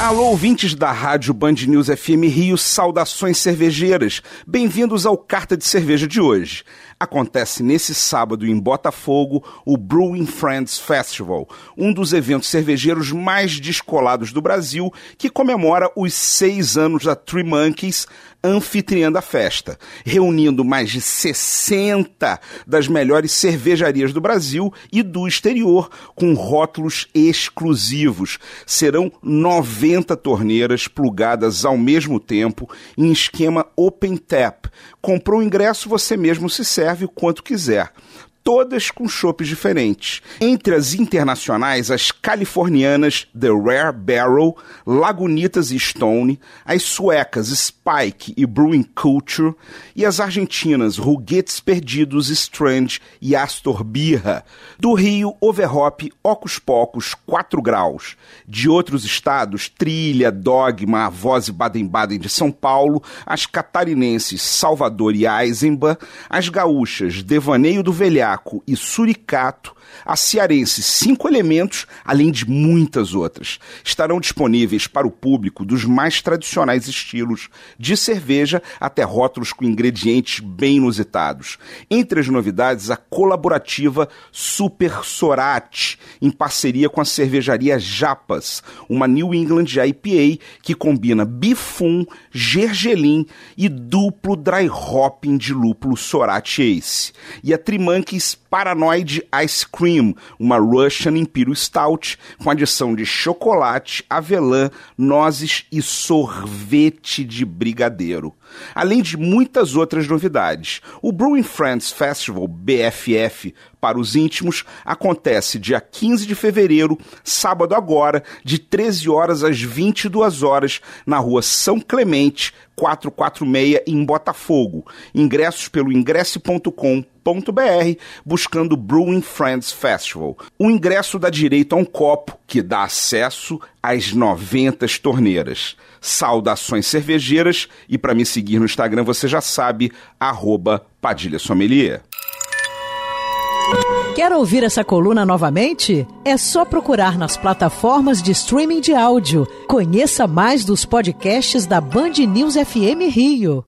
Alô, ouvintes da Rádio Band News FM Rio, saudações cervejeiras. Bem-vindos ao Carta de Cerveja de hoje. Acontece nesse sábado em Botafogo o Brewing Friends Festival, um dos eventos cervejeiros mais descolados do Brasil, que comemora os seis anos da Three Monkeys, anfitriã da festa, reunindo mais de 60 das melhores cervejarias do Brasil e do exterior, com rótulos exclusivos. Serão 90 torneiras plugadas ao mesmo tempo em esquema open tap. Comprou o ingresso, você mesmo se serve o quanto quiser todas com chopes diferentes. Entre as internacionais, as californianas The Rare Barrel, Lagunitas e Stone, as suecas Spike e Brewing Culture, e as argentinas Ruguetes Perdidos, Strange e Astor Birra. Do Rio, Overhop, Ocus Pocos, 4 graus. De outros estados, Trilha, Dogma, Voz e Baden-Baden de São Paulo, as catarinenses Salvador e Eisenbahn, as gaúchas Devaneio do E Suricato, a cearense Cinco Elementos, além de muitas outras. Estarão disponíveis para o público dos mais tradicionais estilos de cerveja até rótulos com ingredientes bem inusitados. Entre as novidades, a colaborativa Super Sorate, em parceria com a cervejaria Japas, uma New England IPA que combina bifum, gergelim e duplo dry hopping de lúpulo Sorate Ace. E a Trimanque Paranoid Ice Cream, uma Russian Imperial Stout com adição de chocolate, avelã, nozes e sorvete de brigadeiro. Além de muitas outras novidades. O Brewing Friends Festival BFF para os íntimos acontece dia 15 de fevereiro, sábado agora, de 13 horas às 22 horas, na rua São Clemente, 446 em Botafogo. Ingressos pelo ingresse.com buscando Brewing Friends Festival. O ingresso dá direito a um copo que dá acesso às 90 torneiras. Saudações cervejeiras e para me seguir no Instagram você já sabe, arroba Padilha Sommelier. Quer ouvir essa coluna novamente? É só procurar nas plataformas de streaming de áudio. Conheça mais dos podcasts da Band News FM Rio.